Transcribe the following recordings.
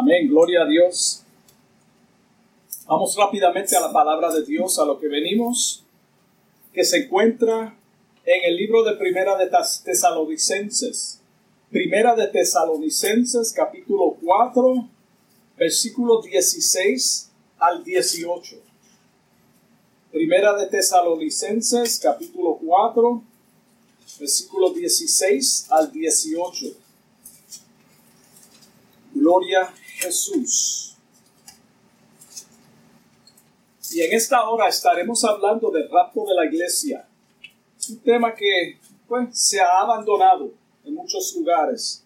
Amén, gloria a Dios. Vamos rápidamente a la palabra de Dios, a lo que venimos, que se encuentra en el libro de Primera de Tesalonicenses. Primera de Tesalonicenses, capítulo 4, versículos 16 al 18. Primera de Tesalonicenses, capítulo 4, versículos 16 al 18. Gloria Jesús. Y en esta hora estaremos hablando del rapto de la iglesia. Un tema que pues, se ha abandonado en muchos lugares.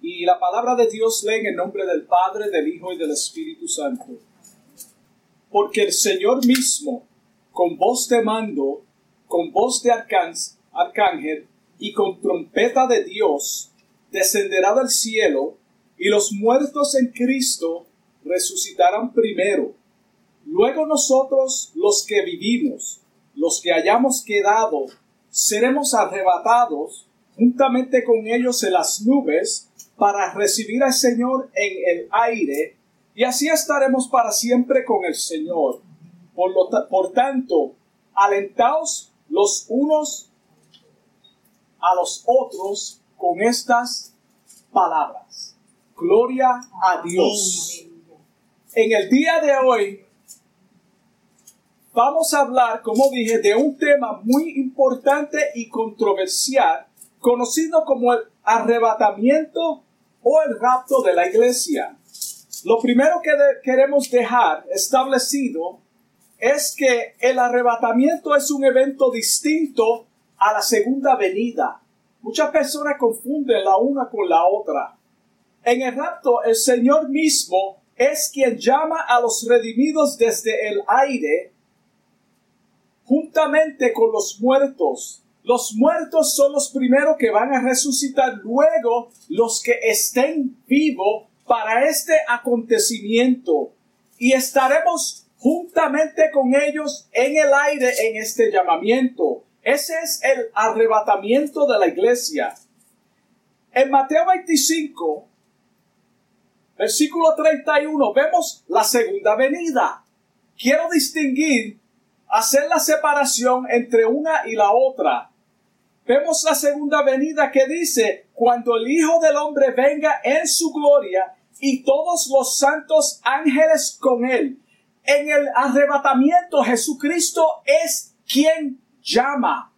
Y la palabra de Dios lee en el nombre del Padre, del Hijo y del Espíritu Santo. Porque el Señor mismo, con voz de mando, con voz de arcángel y con trompeta de Dios, descenderá del cielo y los muertos en Cristo resucitarán primero. Luego nosotros, los que vivimos, los que hayamos quedado, seremos arrebatados juntamente con ellos en las nubes para recibir al Señor en el aire, y así estaremos para siempre con el Señor. Por, lo por tanto, alentaos los unos a los otros con estas palabras. Gloria a Dios. En el día de hoy vamos a hablar, como dije, de un tema muy importante y controversial, conocido como el arrebatamiento o el rapto de la iglesia. Lo primero que queremos dejar establecido es que el arrebatamiento es un evento distinto a la segunda venida. Muchas personas confunden la una con la otra. En el rapto, el Señor mismo es quien llama a los redimidos desde el aire juntamente con los muertos. Los muertos son los primeros que van a resucitar, luego los que estén vivos para este acontecimiento. Y estaremos juntamente con ellos en el aire en este llamamiento. Ese es el arrebatamiento de la iglesia. En Mateo 25, Versículo 31, vemos la segunda venida. Quiero distinguir, hacer la separación entre una y la otra. Vemos la segunda venida que dice, cuando el Hijo del Hombre venga en su gloria y todos los santos ángeles con él. En el arrebatamiento Jesucristo es quien llama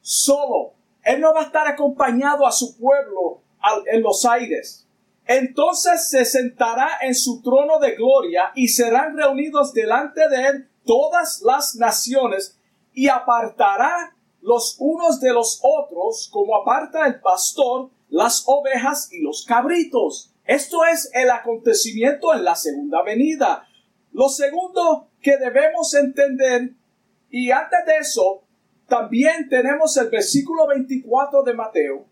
solo. Él no va a estar acompañado a su pueblo en los aires. Entonces se sentará en su trono de gloria y serán reunidos delante de él todas las naciones y apartará los unos de los otros como aparta el pastor las ovejas y los cabritos. Esto es el acontecimiento en la segunda venida. Lo segundo que debemos entender, y antes de eso, también tenemos el versículo 24 de Mateo,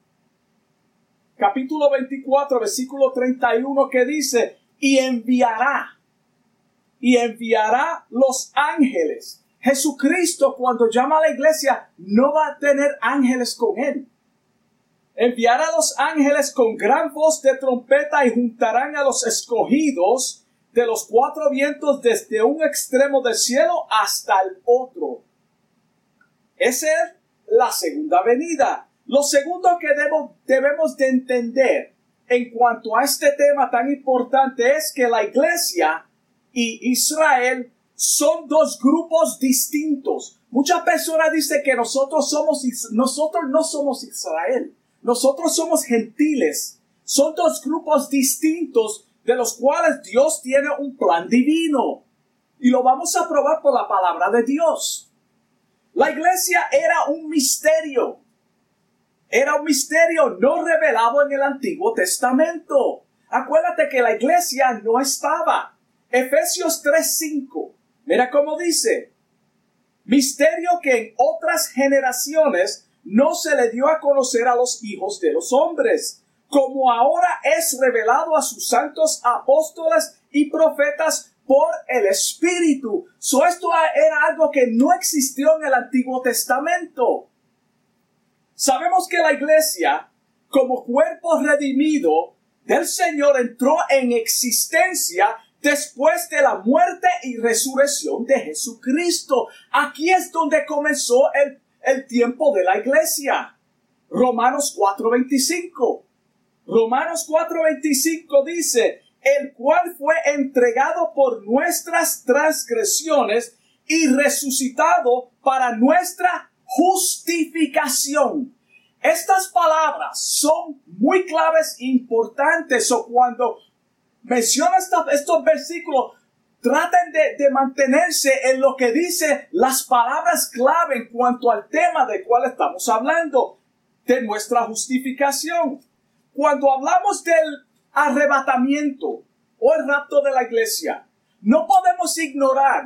capítulo 24, versículo 31, que dice, y enviará, y enviará los ángeles. Jesucristo cuando llama a la iglesia no va a tener ángeles con él. Enviará a los ángeles con gran voz de trompeta y juntarán a los escogidos de los cuatro vientos desde un extremo del cielo hasta el otro. Esa es la segunda venida. Lo segundo que debemos de entender en cuanto a este tema tan importante es que la iglesia y Israel son dos grupos distintos. Muchas personas dicen que nosotros somos, nosotros no somos Israel. Nosotros somos gentiles. Son dos grupos distintos de los cuales Dios tiene un plan divino. Y lo vamos a probar por la palabra de Dios. La iglesia era un misterio era un misterio no revelado en el Antiguo Testamento. Acuérdate que la iglesia no estaba. Efesios 3:5. Mira cómo dice. Misterio que en otras generaciones no se le dio a conocer a los hijos de los hombres, como ahora es revelado a sus santos apóstoles y profetas por el Espíritu. So, esto era algo que no existió en el Antiguo Testamento. Sabemos que la iglesia, como cuerpo redimido, del Señor entró en existencia después de la muerte y resurrección de Jesucristo. Aquí es donde comenzó el, el tiempo de la iglesia. Romanos 4:25. Romanos 4:25 dice, el cual fue entregado por nuestras transgresiones y resucitado para nuestra justificación. Estas palabras son muy claves importantes o cuando menciona estos versículos, traten de, de, mantenerse en lo que dice las palabras clave en cuanto al tema del cual estamos hablando, de nuestra justificación. Cuando hablamos del arrebatamiento o el rapto de la iglesia, no podemos ignorar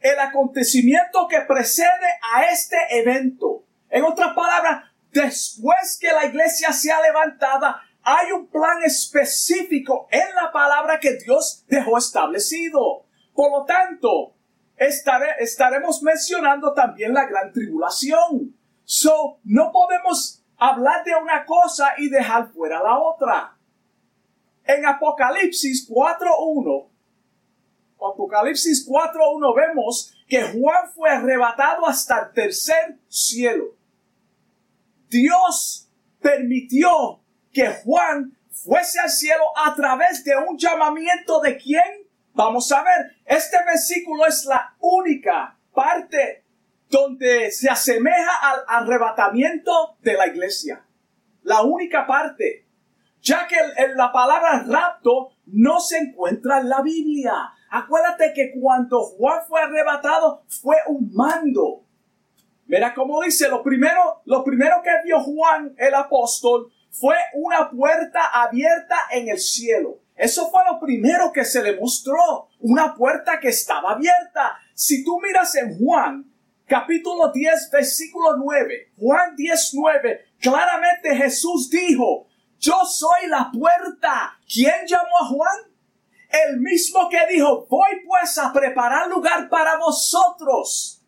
el acontecimiento que precede a este evento. En otras palabras, después que la iglesia sea levantada, hay un plan específico en la palabra que Dios dejó establecido. Por lo tanto, estaremos mencionando también la gran tribulación. So, no podemos hablar de una cosa y dejar fuera la otra. En Apocalipsis 4.1, Apocalipsis 4.1 vemos que Juan fue arrebatado hasta el tercer cielo. Dios permitió que Juan fuese al cielo a través de un llamamiento de quién? Vamos a ver, este versículo es la única parte donde se asemeja al arrebatamiento de la iglesia. La única parte. Ya que la palabra rapto no se encuentra en la Biblia. Acuérdate que cuando Juan fue arrebatado fue un mando. Mira cómo dice, lo primero, lo primero que vio Juan el apóstol fue una puerta abierta en el cielo. Eso fue lo primero que se le mostró, una puerta que estaba abierta. Si tú miras en Juan, capítulo 10, versículo 9, Juan 10, 9, claramente Jesús dijo, yo soy la puerta. ¿Quién llamó a Juan? El mismo que dijo, voy pues a preparar lugar para vosotros.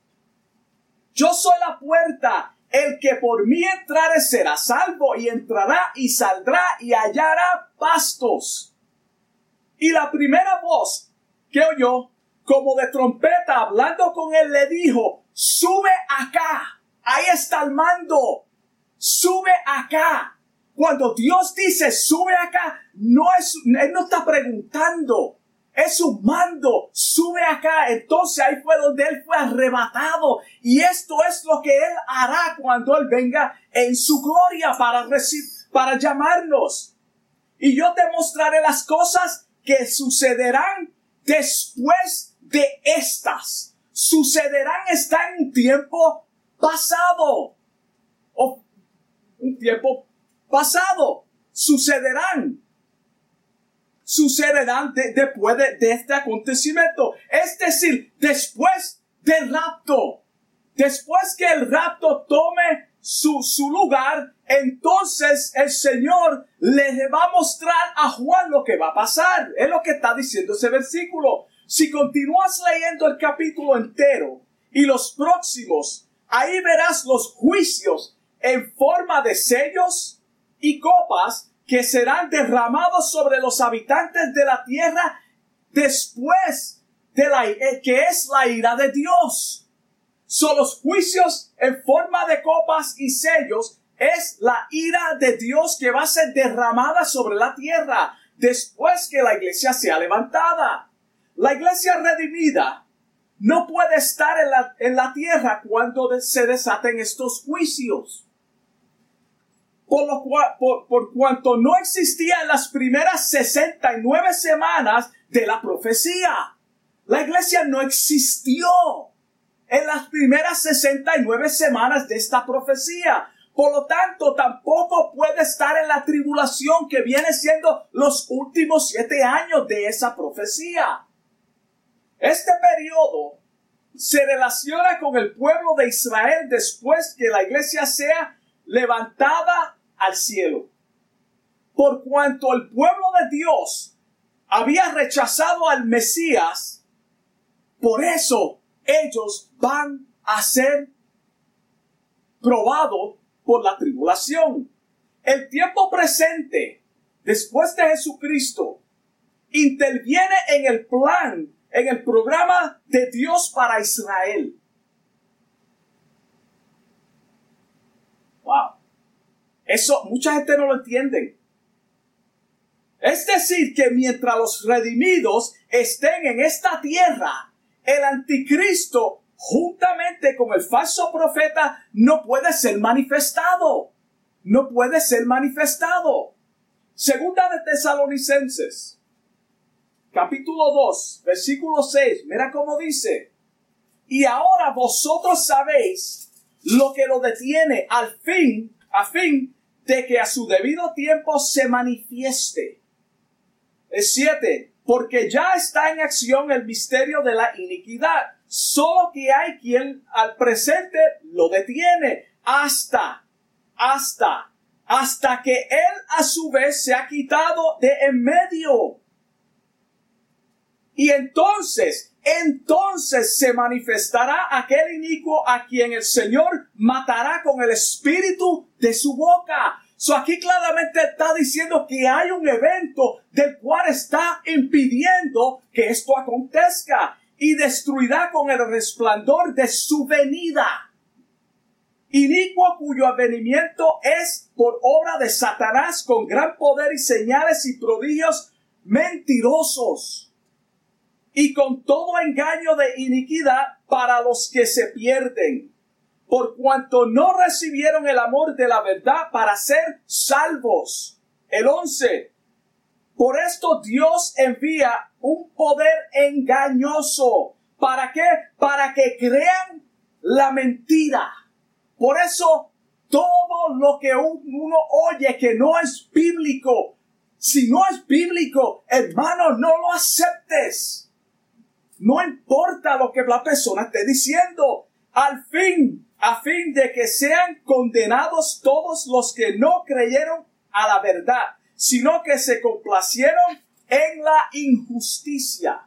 Yo soy la puerta. El que por mí entrare será salvo y entrará y saldrá y hallará pastos. Y la primera voz que oyó, como de trompeta, hablando con él, le dijo, sube acá. Ahí está el mando. Sube acá. Cuando Dios dice sube acá, no es, Él no está preguntando. Es un mando, sube acá. Entonces ahí fue donde Él fue arrebatado. Y esto es lo que Él hará cuando Él venga en su gloria para, para llamarnos. Y yo te mostraré las cosas que sucederán después de estas. Sucederán, está en un tiempo pasado. O un tiempo pasado. Sucederán sucederán después de, este acontecimiento. Es decir, después del rapto. Después que el rapto tome su, su lugar, entonces el Señor le va a mostrar a Juan lo que va a pasar. Es lo que está diciendo ese versículo. Si continúas leyendo el capítulo entero y los próximos, ahí verás los juicios en forma de sellos y copas que serán derramados sobre los habitantes de la tierra después de la eh, que es la ira de Dios. Son los juicios en forma de copas y sellos es la ira de Dios que va a ser derramada sobre la tierra después que la iglesia sea levantada. La iglesia redimida no puede estar en la, en la tierra cuando se desaten estos juicios por, lo por, cuanto no existía en las primeras 69 semanas de la profecía. La iglesia no existió en las primeras 69 semanas de esta profecía. Por lo tanto, tampoco puede estar en la tribulación que viene siendo los últimos siete años de esa profecía. Este periodo se relaciona con el pueblo de Israel después que la iglesia sea levantada al cielo. Por cuanto el pueblo de Dios había rechazado al Mesías, por eso ellos van a ser probados por la tribulación. El tiempo presente después de Jesucristo, interviene en el plan, en el programa de Dios para Israel. Wow. Eso mucha gente no lo entiende. Es decir, que mientras los redimidos estén en esta tierra, el anticristo, juntamente con el falso profeta, no puede ser manifestado. No puede ser manifestado. Segunda de Tesalonicenses, capítulo 2, versículo 6. Mira cómo dice. Y ahora vosotros sabéis lo que lo detiene al fin, a fin de que a su debido tiempo se manifieste. Es siete, porque ya está en acción el misterio de la iniquidad, solo que hay quien al presente lo detiene hasta, hasta, hasta que él a su vez se ha quitado de en medio. Y entonces, entonces se manifestará aquel inicuo a quien el Señor matará con el espíritu de su boca So aquí claramente está diciendo que hay un evento del cual está impidiendo que esto acontezca y destruirá con el resplandor de su venida. Inicuo cuyo avenimiento es por obra de Satanás con gran poder y señales y prodigios mentirosos y con todo engaño de iniquidad para los que se pierden por cuanto no recibieron el amor de la verdad para ser salvos. El 11. Por esto Dios envía un poder engañoso. ¿Para qué? Para que crean la mentira. Por eso todo lo que uno oye que no es bíblico, si no es bíblico, hermano, no lo aceptes. No importa lo que la persona esté diciendo. Al fin, a fin de que sean condenados todos los que no creyeron a la verdad, sino que se complacieron en la injusticia.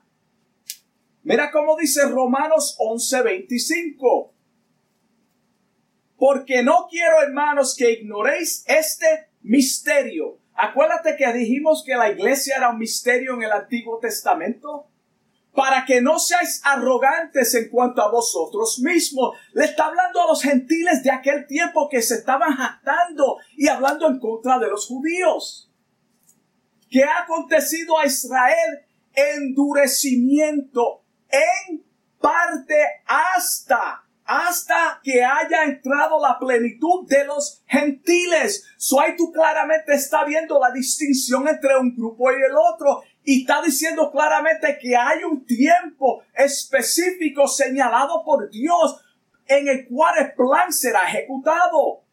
Mira cómo dice Romanos 11:25. Porque no quiero, hermanos, que ignoréis este misterio. Acuérdate que dijimos que la iglesia era un misterio en el Antiguo Testamento para que no seáis arrogantes en cuanto a vosotros mismos. Le está hablando a los gentiles de aquel tiempo que se estaban jactando y hablando en contra de los judíos. ¿Qué ha acontecido a Israel? Endurecimiento en parte hasta hasta que haya entrado la plenitud de los gentiles. So tú claramente está viendo la distinción entre un grupo y el otro. Y está diciendo claramente que hay un tiempo específico señalado por Dios en el cual el plan será ejecutado.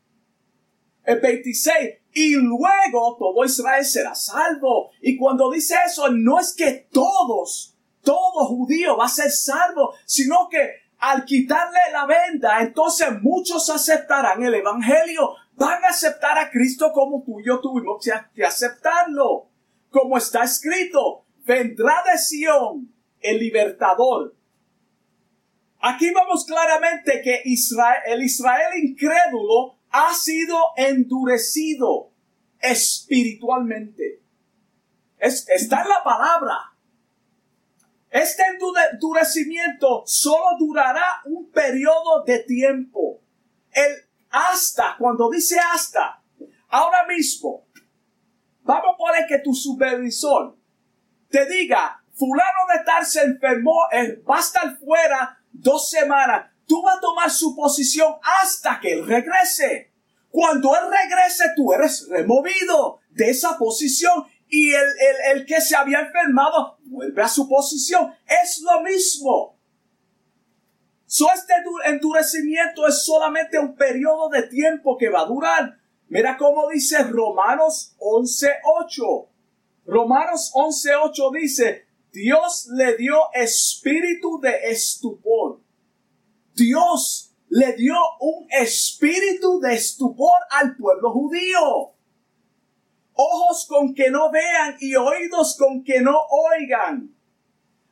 El 26. Y luego todo Israel será salvo. Y cuando dice eso, no es que todos, todo judío va a ser salvo, sino que al quitarle la venda, entonces muchos aceptarán el Evangelio. Van a aceptar a Cristo como tú y yo tuvimos que aceptarlo como está escrito, vendrá de Sión el libertador. Aquí vemos claramente que Israel, el Israel incrédulo ha sido endurecido espiritualmente. está en la palabra. Este endurecimiento solo durará un periodo de tiempo. El hasta, cuando dice hasta, ahora mismo, Vamos a poner que tu supervisor te diga, fulano de tal se enfermó, eh, va a estar fuera dos semanas. Tú vas a tomar su posición hasta que él regrese. Cuando él regrese, tú eres removido de esa posición y el, el que se había enfermado vuelve a su posición. Es lo mismo. So, este endurecimiento es solamente un periodo de tiempo que va a durar Mira cómo dice Romanos 11.8. Romanos 11.8 dice, Dios le dio espíritu de estupor. Dios le dio un espíritu de estupor al pueblo judío. Ojos con que no vean y oídos con que no oigan.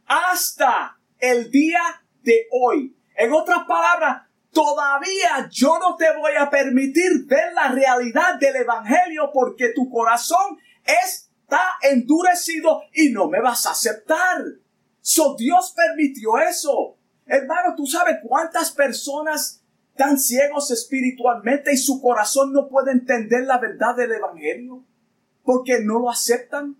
Hasta el día de hoy. En otras palabras, Todavía yo no te voy a permitir ver la realidad del Evangelio porque tu corazón está endurecido y no me vas a aceptar. So Dios permitió eso. Hermano, tú sabes cuántas personas tan ciegos espiritualmente y su corazón no puede entender la verdad del Evangelio porque no lo aceptan.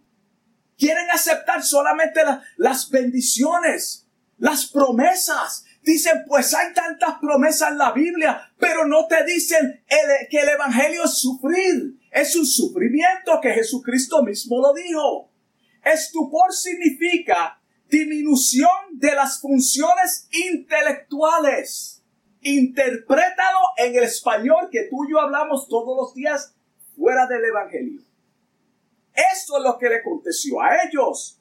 Quieren aceptar solamente las bendiciones, las promesas. Dicen, pues hay tantas promesas en la Biblia, pero no te dicen que el Evangelio es sufrir. Es un sufrimiento que Jesucristo mismo lo dijo. Estupor significa disminución de las funciones intelectuales. Interprétalo en el español que tú y yo hablamos todos los días fuera del Evangelio. Esto es lo que le aconteció a ellos.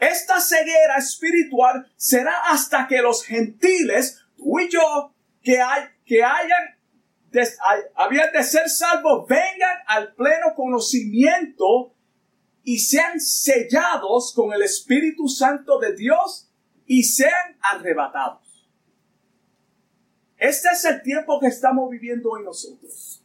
Esta ceguera espiritual será hasta que los gentiles, tú y yo, que, hay, que hayan, habían de ser salvos, vengan al pleno conocimiento y sean sellados con el Espíritu Santo de Dios y sean arrebatados. Este es el tiempo que estamos viviendo hoy nosotros.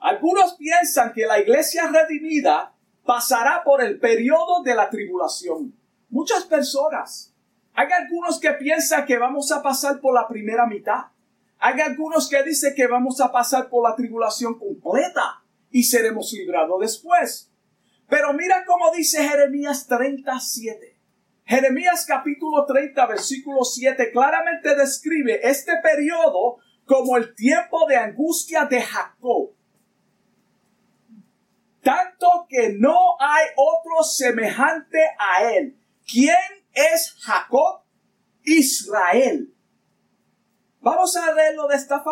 Algunos piensan que la iglesia redimida pasará por el periodo de la tribulación. Muchas personas. Hay algunos que piensan que vamos a pasar por la primera mitad. Hay algunos que dicen que vamos a pasar por la tribulación completa y seremos librados después. Pero mira cómo dice Jeremías 37. Jeremías capítulo 30 versículo 7 claramente describe este periodo como el tiempo de angustia de Jacob tanto que no hay otro semejante a él. ¿Quién es Jacob? Israel. Vamos a leerlo de esta,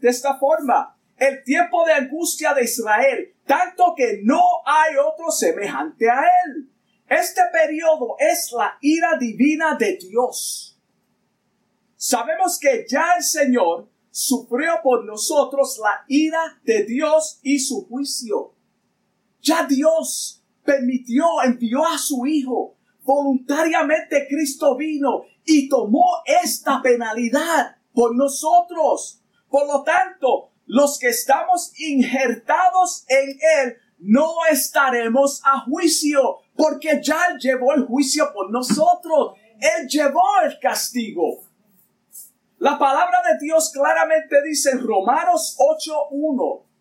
de esta forma. El tiempo de angustia de Israel, tanto que no hay otro semejante a él. Este periodo es la ira divina de Dios. Sabemos que ya el Señor sufrió por nosotros la ira de Dios y su juicio. Ya Dios permitió, envió a su Hijo. Voluntariamente Cristo vino y tomó esta penalidad por nosotros. Por lo tanto, los que estamos injertados en Él no estaremos a juicio, porque ya Él llevó el juicio por nosotros. Él llevó el castigo. La palabra de Dios claramente dice en Romanos 8.1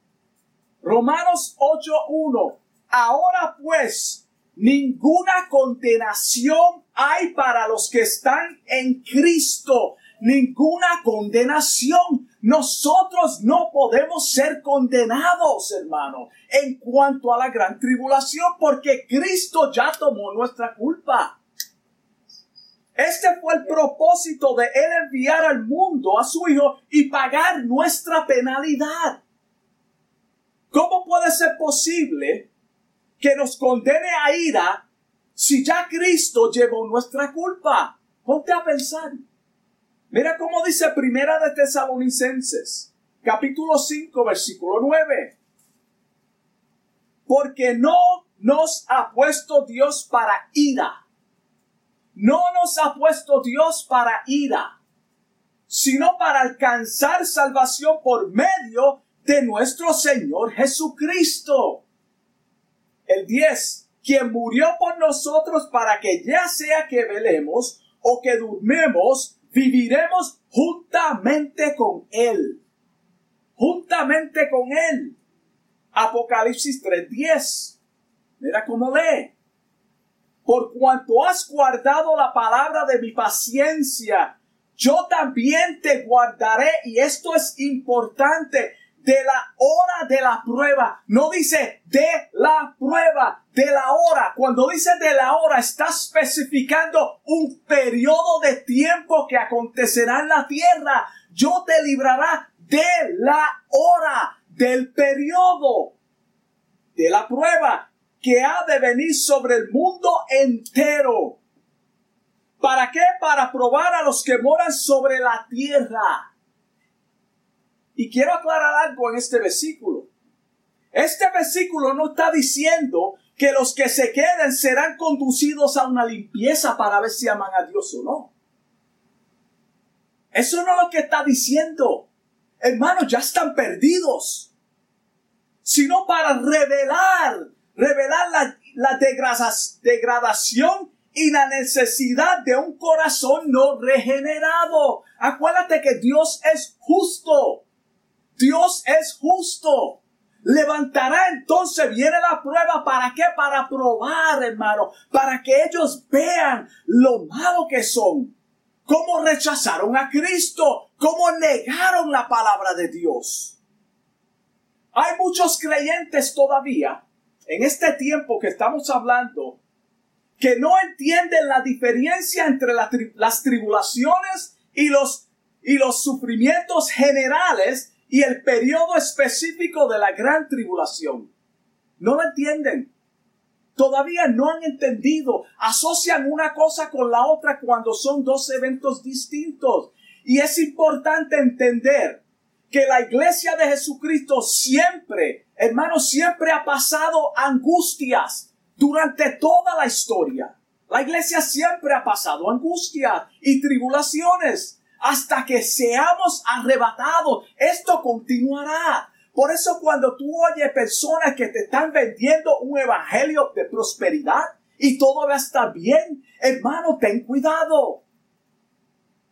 Romanos 8.1. Ahora pues, ninguna condenación hay para los que están en Cristo. Ninguna condenación. Nosotros no podemos ser condenados, hermano, en cuanto a la gran tribulación, porque Cristo ya tomó nuestra culpa. Este fue el propósito de Él enviar al mundo a su Hijo y pagar nuestra penalidad. ¿Cómo puede ser posible que nos condene a ira si ya Cristo llevó nuestra culpa? Ponte a pensar. Mira cómo dice Primera de Tesalonicenses, capítulo 5, versículo 9. Porque no nos ha puesto Dios para ira. No nos ha puesto Dios para ira, sino para alcanzar salvación por medio de nuestro Señor Jesucristo. El 10. Quien murió por nosotros para que ya sea que velemos o que durmemos, viviremos juntamente con Él. Juntamente con Él. Apocalipsis 3:10. Mira cómo lee. Por cuanto has guardado la palabra de mi paciencia, yo también te guardaré. Y esto es importante de la hora de la prueba. No dice de la prueba, de la hora. Cuando dice de la hora, está especificando un periodo de tiempo que acontecerá en la tierra. Yo te librará de la hora, del periodo, de la prueba que ha de venir sobre el mundo entero. ¿Para qué? Para probar a los que moran sobre la tierra. Y quiero aclarar algo en este versículo. Este versículo no está diciendo que los que se queden serán conducidos a una limpieza para ver si aman a Dios o no. Eso no es lo que está diciendo. Hermanos, ya están perdidos. sino para revelar, revelar la, la degradación y la necesidad de un corazón no regenerado. Acuérdate que Dios es justo. Dios es justo. Levantará entonces, viene la prueba, ¿para qué? Para probar, hermano, para que ellos vean lo malo que son, cómo rechazaron a Cristo, cómo negaron la palabra de Dios. Hay muchos creyentes todavía, en este tiempo que estamos hablando, que no entienden la diferencia entre las tribulaciones y los, y los sufrimientos generales y el periodo específico de la gran tribulación. No lo entienden. Todavía no han entendido. Asocian una cosa con la otra cuando son dos eventos distintos. Y es importante entender que la iglesia de Jesucristo siempre, hermanos, siempre ha pasado angustias durante toda la historia. La iglesia siempre ha pasado angustias y tribulaciones hasta que seamos arrebatados. Esto continuará. Por eso cuando tú oyes personas que te están vendiendo un evangelio de prosperidad y todo va a estar bien, hermano, ten cuidado.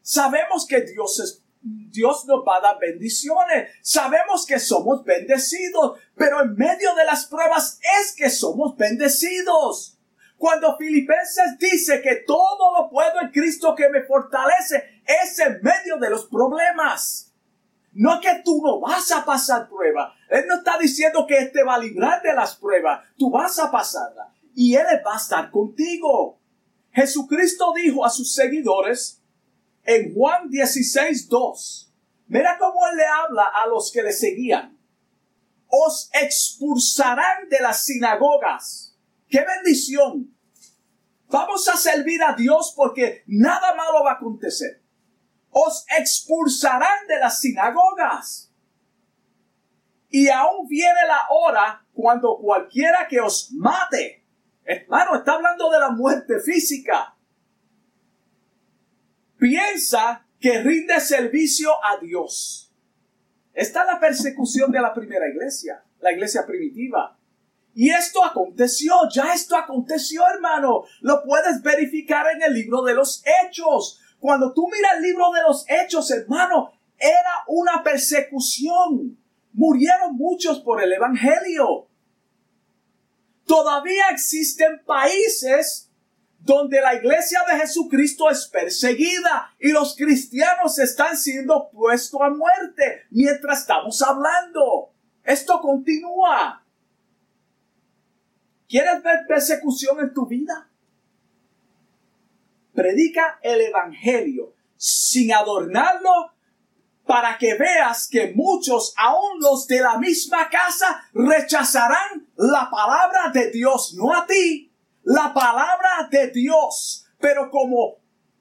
Sabemos que Dios es Dios nos va a dar bendiciones. Sabemos que somos bendecidos, pero en medio de las pruebas es que somos bendecidos. Cuando Filipenses dice que todo lo puedo en Cristo que me fortalece, es en medio de los problemas. No que tú no vas a pasar prueba. Él no está diciendo que te va a librar de las pruebas. Tú vas a pasarla. Y Él va a estar contigo. Jesucristo dijo a sus seguidores en Juan 16, 2. Mira cómo Él le habla a los que le seguían. Os expulsarán de las sinagogas ¡Qué bendición! Vamos a servir a Dios porque nada malo va a acontecer. Os expulsarán de las sinagogas. Y aún viene la hora cuando cualquiera que os mate, hermano, está hablando de la muerte física, piensa que rinde servicio a Dios. Esta es la persecución de la primera iglesia, la iglesia primitiva. Y esto aconteció, ya esto aconteció, hermano. Lo puedes verificar en el libro de los hechos. Cuando tú miras el libro de los hechos, hermano, era una persecución. Murieron muchos por el Evangelio. Todavía existen países donde la iglesia de Jesucristo es perseguida y los cristianos están siendo puestos a muerte mientras estamos hablando. Esto continúa. ¿Quieres ver persecución en tu vida? Predica el Evangelio sin adornarlo para que veas que muchos, aun los de la misma casa, rechazarán la palabra de Dios, no a ti, la palabra de Dios. Pero como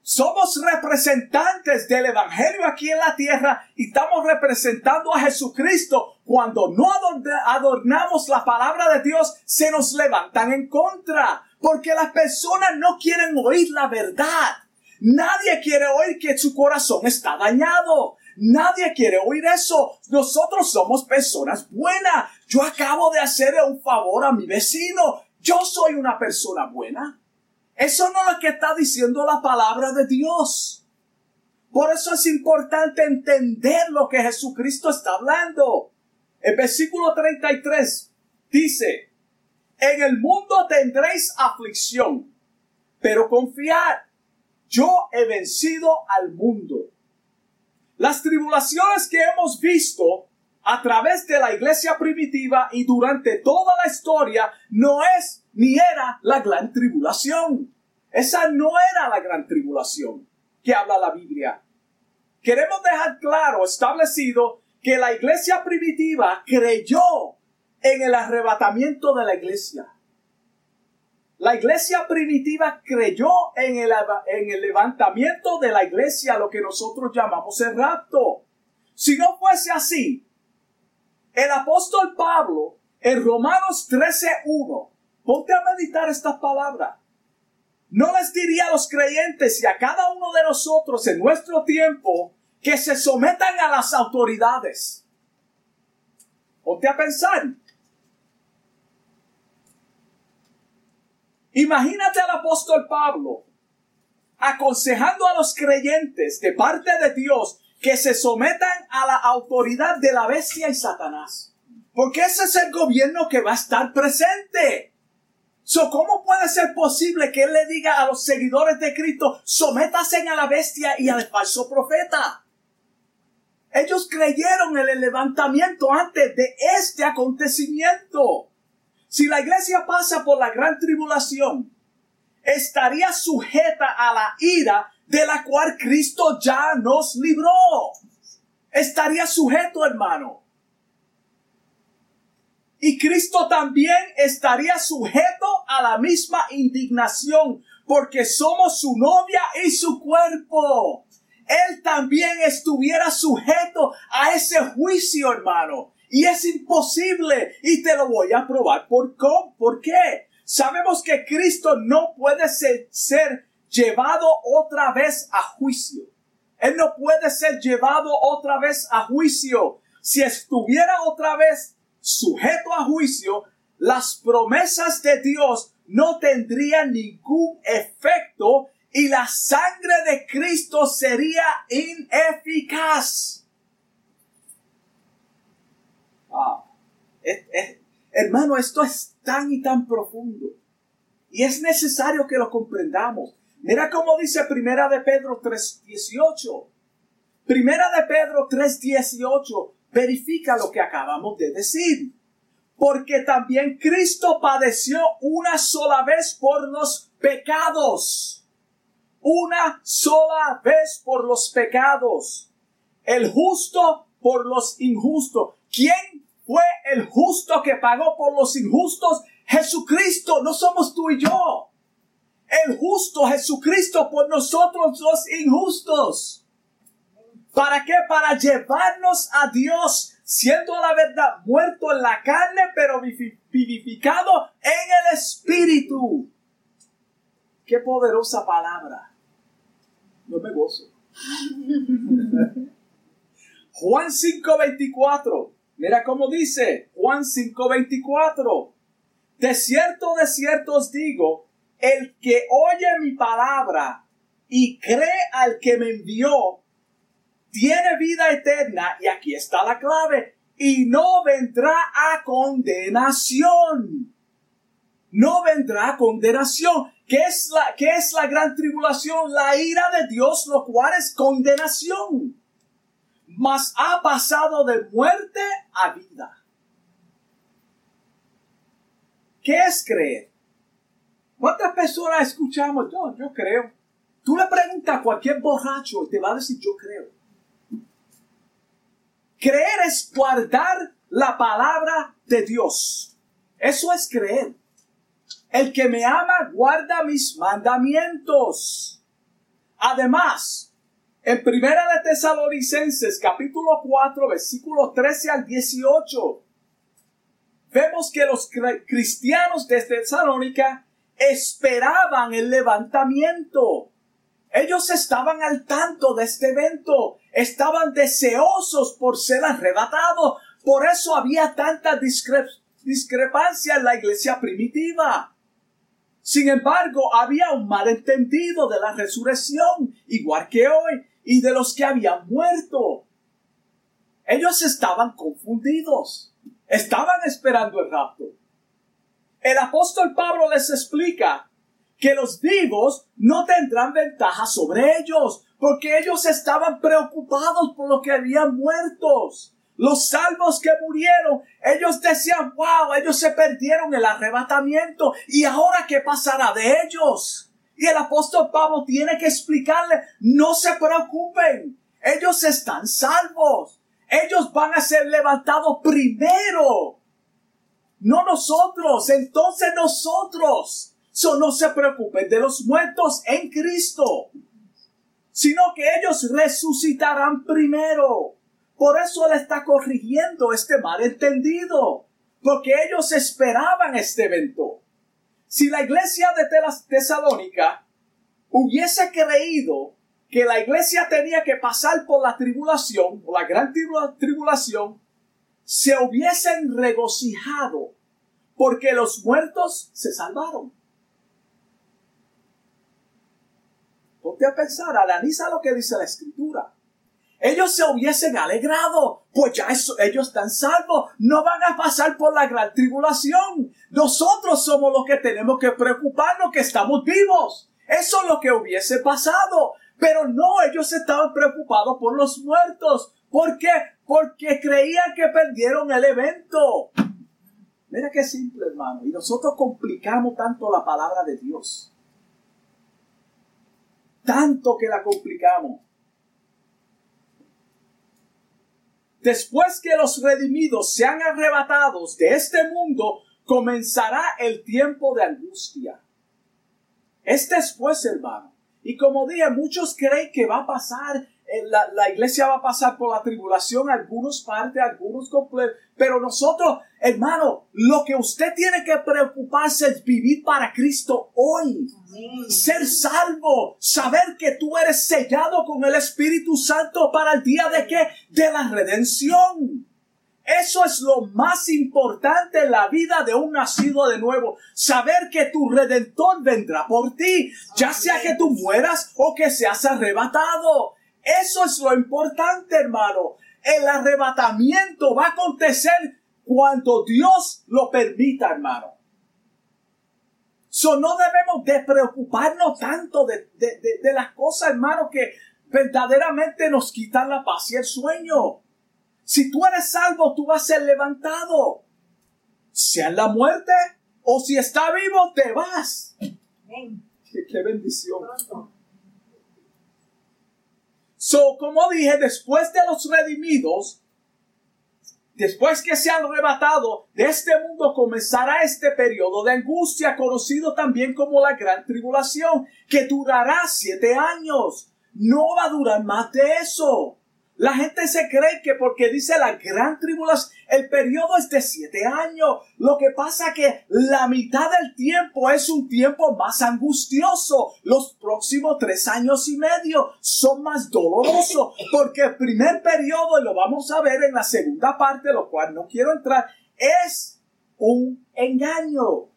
somos representantes del Evangelio aquí en la tierra y estamos representando a Jesucristo. Cuando no adornamos la palabra de Dios, se nos levantan en contra. Porque las personas no quieren oír la verdad. Nadie quiere oír que su corazón está dañado. Nadie quiere oír eso. Nosotros somos personas buenas. Yo acabo de hacerle un favor a mi vecino. Yo soy una persona buena. Eso no es lo que está diciendo la palabra de Dios. Por eso es importante entender lo que Jesucristo está hablando. El versículo 33 dice, en el mundo tendréis aflicción, pero confiad, yo he vencido al mundo. Las tribulaciones que hemos visto a través de la iglesia primitiva y durante toda la historia no es ni era la gran tribulación. Esa no era la gran tribulación que habla la Biblia. Queremos dejar claro, establecido, que la iglesia primitiva creyó en el arrebatamiento de la iglesia. La iglesia primitiva creyó en el, en el levantamiento de la iglesia, lo que nosotros llamamos el rapto. Si no fuese así, el apóstol Pablo en Romanos 13.1 Ponte a meditar esta palabra. No les diría a los creyentes y a cada uno de nosotros en nuestro tiempo que se sometan a las autoridades. Ponte a pensar. Imagínate al apóstol Pablo aconsejando a los creyentes de parte de Dios que se sometan a la autoridad de la bestia y Satanás. Porque ese es el gobierno que va a estar presente. So, ¿Cómo puede ser posible que él le diga a los seguidores de Cristo, sométase a la bestia y al falso profeta? Ellos creyeron en el levantamiento antes de este acontecimiento. Si la iglesia pasa por la gran tribulación, estaría sujeta a la ira de la cual Cristo ya nos libró. Estaría sujeto, hermano. Y Cristo también estaría sujeto a la misma indignación, porque somos su novia y su cuerpo. Él también estuviera sujeto a ese juicio, hermano. Y es imposible. Y te lo voy a probar. ¿Por, ¿Por qué? Sabemos que Cristo no puede ser llevado otra vez a juicio. Él no puede ser llevado otra vez a juicio. Si estuviera otra vez sujeto a juicio, las promesas de Dios no tendrían ningún efecto y la sangre de Cristo sería ineficaz. Ah, hermano, esto es tan y tan profundo. Y es necesario que lo comprendamos. Mira cómo dice Primera de Pedro 3.18. Primera de Pedro 3.18 verifica lo que acabamos de decir. Porque también Cristo padeció una sola vez por los pecados. Una sola vez por los pecados. El justo por los injustos. ¿Quién fue el justo que pagó por los injustos? Jesucristo, no somos tú y yo. El justo Jesucristo por nosotros los injustos. ¿Para qué? Para llevarnos a Dios, siendo la verdad muerto en la carne, pero vivificado en el Espíritu. Qué poderosa palabra. No me gozo. Juan 5:24. Mira cómo dice Juan 5:24. De cierto, de cierto os digo, el que oye mi palabra y cree al que me envió, tiene vida eterna, y aquí está la clave, y no vendrá a condenación. No vendrá a condenación. ¿Qué es la, qué es la gran tribulación? La ira de Dios, lo cual es condenación mas ha pasado de muerte a vida. ¿Qué es creer? ¿Cuántas personas escuchamos? Yo, yo creo. Tú le preguntas a cualquier borracho y te va a decir yo creo. Creer es guardar la palabra de Dios. Eso es creer. El que me ama guarda mis mandamientos. Además, en Primera de Tesalonicenses, capítulo 4, versículos 13 al 18, vemos que los cristianos de Tesalónica esperaban el levantamiento. Ellos estaban al tanto de este evento, estaban deseosos por ser arrebatados. Por eso había tanta discrepancia en la iglesia primitiva. Sin embargo, había un malentendido de la resurrección, igual que hoy y de los que habían muerto. Ellos estaban confundidos. Estaban esperando el rapto. El apóstol Pablo les explica que los vivos no tendrán ventaja sobre ellos, porque ellos estaban preocupados por lo que habían muertos. Los salvos que murieron, ellos decían, wow, ellos se perdieron el arrebatamiento y ahora qué pasará de ellos. Y el apóstol Pablo tiene que explicarle, no se preocupen, ellos están salvos. Ellos van a ser levantados primero. No nosotros, entonces nosotros. So, no se preocupen de los muertos en Cristo, sino que ellos resucitarán primero. Por eso él está corrigiendo este malentendido, porque ellos esperaban este evento. Si la iglesia de Tesalónica hubiese creído que la iglesia tenía que pasar por la tribulación, por la gran tribulación, se hubiesen regocijado porque los muertos se salvaron. Ponte a pensar, analiza lo que dice la escritura. Ellos se hubiesen alegrado, pues ya ellos están salvos, no van a pasar por la gran tribulación. Nosotros somos los que tenemos que preocuparnos que estamos vivos. Eso es lo que hubiese pasado. Pero no, ellos estaban preocupados por los muertos. ¿Por qué? Porque creían que perdieron el evento. Mira qué simple, hermano. Y nosotros complicamos tanto la palabra de Dios. Tanto que la complicamos. Después que los redimidos sean arrebatados de este mundo, comenzará el tiempo de angustia. Es después, hermano. Y como dije, muchos creen que va a pasar la, iglesia va a pasar por la tribulación, algunos parte, algunos completos, pero nosotros, hermano, lo que usted tiene que preocuparse es vivir para Cristo hoy, ser salvo, saber que tú eres sellado con el Espíritu Santo para el día de qué? De la redención. Eso es lo más importante en la vida de un nacido de nuevo. Saber que tu redentor vendrá por ti, ya sea que tú mueras o que seas arrebatado. Eso es lo importante, hermano. El arrebatamiento va a acontecer cuando Dios lo permita, hermano. So, no debemos de preocuparnos tanto de, de las cosas, hermano, que verdaderamente nos quitan la paz y el sueño. Si tú eres salvo, tú vas a ser levantado. Sea en la muerte o si está vivo, te vas. Qué, bendición. So, como dije, después de los redimidos, después que se han arrebatado de este mundo, comenzará este periodo de angustia, conocido también como la gran tribulación, que durará siete años. No va a durar más de eso. La gente se cree que porque dice la gran tribulación, el periodo es de siete años. Lo que pasa que la mitad del tiempo es un tiempo más angustioso. Los próximos tres años y medio son más dolorosos porque el primer periodo, y lo vamos a ver en la segunda parte, lo cual no quiero entrar, es un engaño.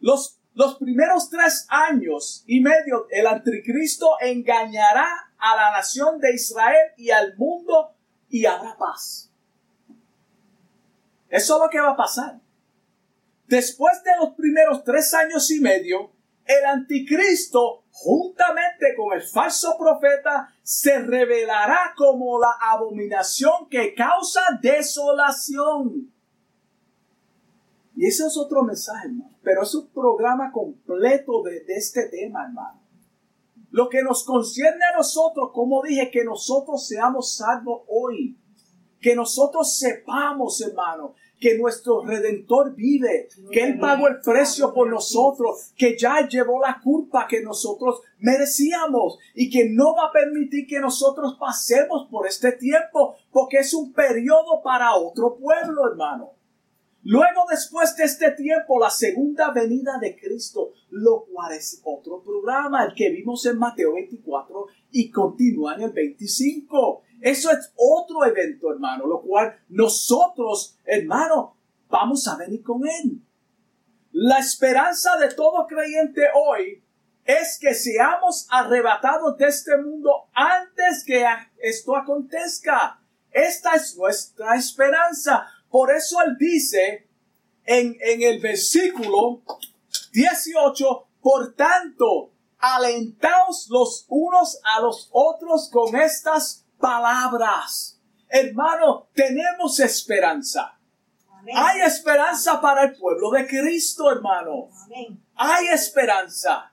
Los los primeros tres años y medio el anticristo engañará a la nación de Israel y al mundo y habrá paz. Eso es lo que va a pasar. Después de los primeros tres años y medio, el anticristo, juntamente con el falso profeta, se revelará como la abominación que causa desolación. Y ese es otro mensaje, hermano. Pero es un programa completo de, este tema, hermano. Lo que nos concierne a nosotros, como dije, que nosotros seamos salvos hoy. Que nosotros sepamos, hermano, que nuestro redentor vive, que Él pagó el precio por nosotros, que ya llevó la culpa que nosotros merecíamos y que no va a permitir que nosotros pasemos por este tiempo, porque es un periodo para otro pueblo, hermano. Luego, después de este tiempo, la segunda venida de Cristo, lo cual es otro programa, el que vimos en Mateo 24 y continúa en el 25. Eso es otro evento, hermano, lo cual nosotros, hermano, vamos a venir con él. La esperanza de todo creyente hoy es que seamos arrebatados de este mundo antes que esto acontezca. Esta es nuestra esperanza. Por eso él dice en, el versículo 18, por tanto, alentaos los unos a los otros con estas palabras. Hermano, tenemos esperanza. Hay esperanza para el pueblo de Cristo, hermano. Hay esperanza.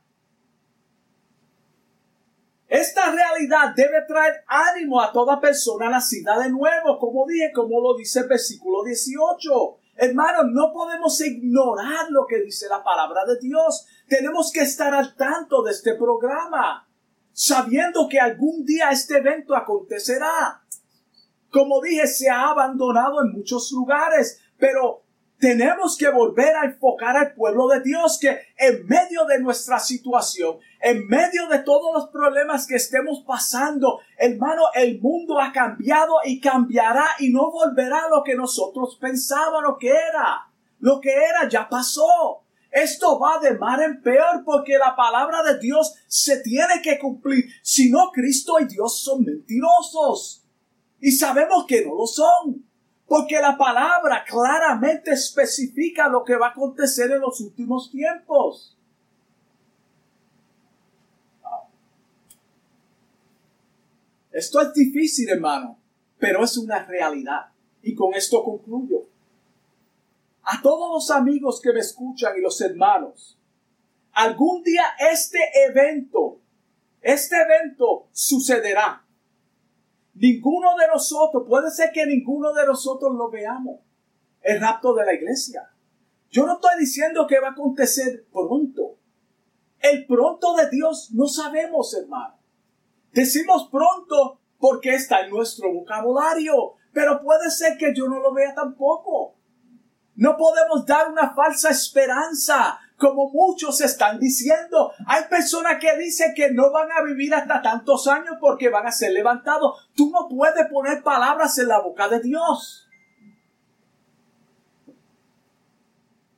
Esta realidad debe traer ánimo a toda persona nacida de nuevo, como dije, como lo dice el versículo 18. Hermanos, no podemos ignorar lo que dice la palabra de Dios. Tenemos que estar al tanto de este programa, sabiendo que algún día este evento acontecerá. Como dije, se ha abandonado en muchos lugares, pero tenemos que volver a enfocar al pueblo de Dios que en medio de nuestra situación, en medio de todos los problemas que estemos pasando, hermano, el mundo ha cambiado y cambiará y no volverá a lo que nosotros pensábamos que era. Lo que era ya pasó. Esto va de mal en peor porque la palabra de Dios se tiene que cumplir. Si no, Cristo y Dios son mentirosos. Y sabemos que no lo son. Porque la palabra claramente especifica lo que va a acontecer en los últimos tiempos. Esto es difícil, hermano, pero es una realidad. Y con esto concluyo. A todos los amigos que me escuchan y los hermanos, algún día este evento, este evento sucederá. Ninguno de nosotros, puede ser que ninguno de nosotros lo veamos. El rapto de la iglesia. Yo no estoy diciendo que va a acontecer pronto. El pronto de Dios no sabemos, hermano. Decimos pronto porque está en nuestro vocabulario, pero puede ser que yo no lo vea tampoco. No podemos dar una falsa esperanza, como muchos están diciendo. Hay personas que dicen que no van a vivir hasta tantos años porque van a ser levantados. Tú no puedes poner palabras en la boca de Dios.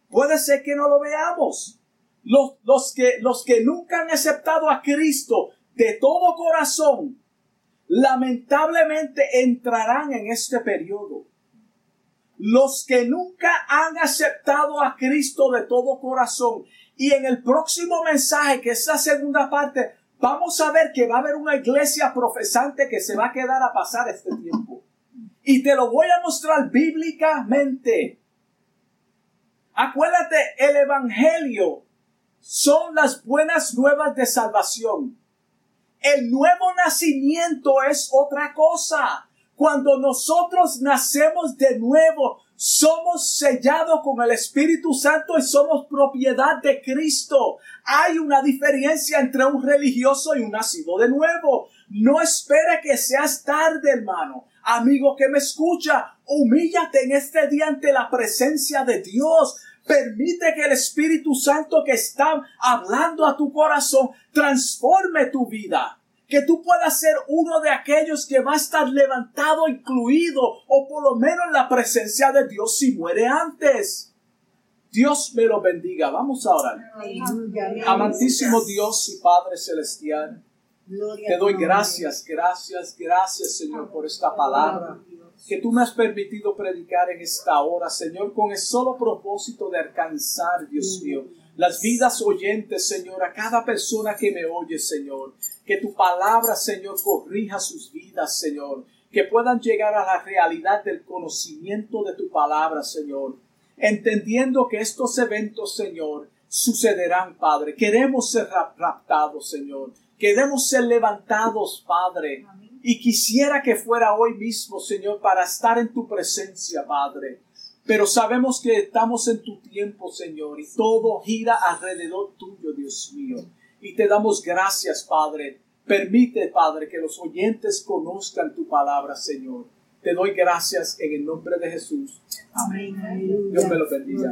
Puede ser que no lo veamos. Los, los, que, los que nunca han aceptado a Cristo de todo corazón, lamentablemente entrarán en este periodo. Los que nunca han aceptado a Cristo de todo corazón. Y en el próximo mensaje, que es la segunda parte, vamos a ver que va a haber una iglesia profesante que se va a quedar a pasar este tiempo. Y te lo voy a mostrar bíblicamente. Acuérdate, el Evangelio son las buenas nuevas de salvación. El nuevo nacimiento es otra cosa. Cuando nosotros nacemos de nuevo, somos sellados con el Espíritu Santo y somos propiedad de Cristo. Hay una diferencia entre un religioso y un nacido de nuevo. No espere que seas tarde, hermano. Amigo que me escucha, humíllate en este día ante la presencia de Dios. Permite que el Espíritu Santo que está hablando a tu corazón transforme tu vida. Que tú puedas ser uno de aquellos que va a estar levantado, incluido, o por lo menos en la presencia de Dios si muere antes. Dios me lo bendiga. Vamos a orar. Amantísimo Dios y Padre Celestial. Te doy gracias, gracias, gracias Señor por esta palabra que tú me has permitido predicar en esta hora, Señor, con el solo propósito de alcanzar, Dios mío, las vidas oyentes, Señor, a cada persona que me oye, Señor. Que tu palabra, Señor, corrija sus vidas, Señor. Que puedan llegar a la realidad del conocimiento de tu palabra, Señor. Entendiendo que estos eventos, Señor, sucederán, Padre. Queremos ser raptados, Señor. Queremos ser levantados, Padre. Y quisiera que fuera hoy mismo, Señor, para estar en tu presencia, Padre. Pero sabemos que estamos en tu tiempo, Señor, y todo gira alrededor tuyo, Dios mío. Y te damos gracias, Padre. Permite, Padre, que los oyentes conozcan tu palabra, Señor. Te doy gracias en el nombre de Jesús. Amén. Dios me lo bendiga.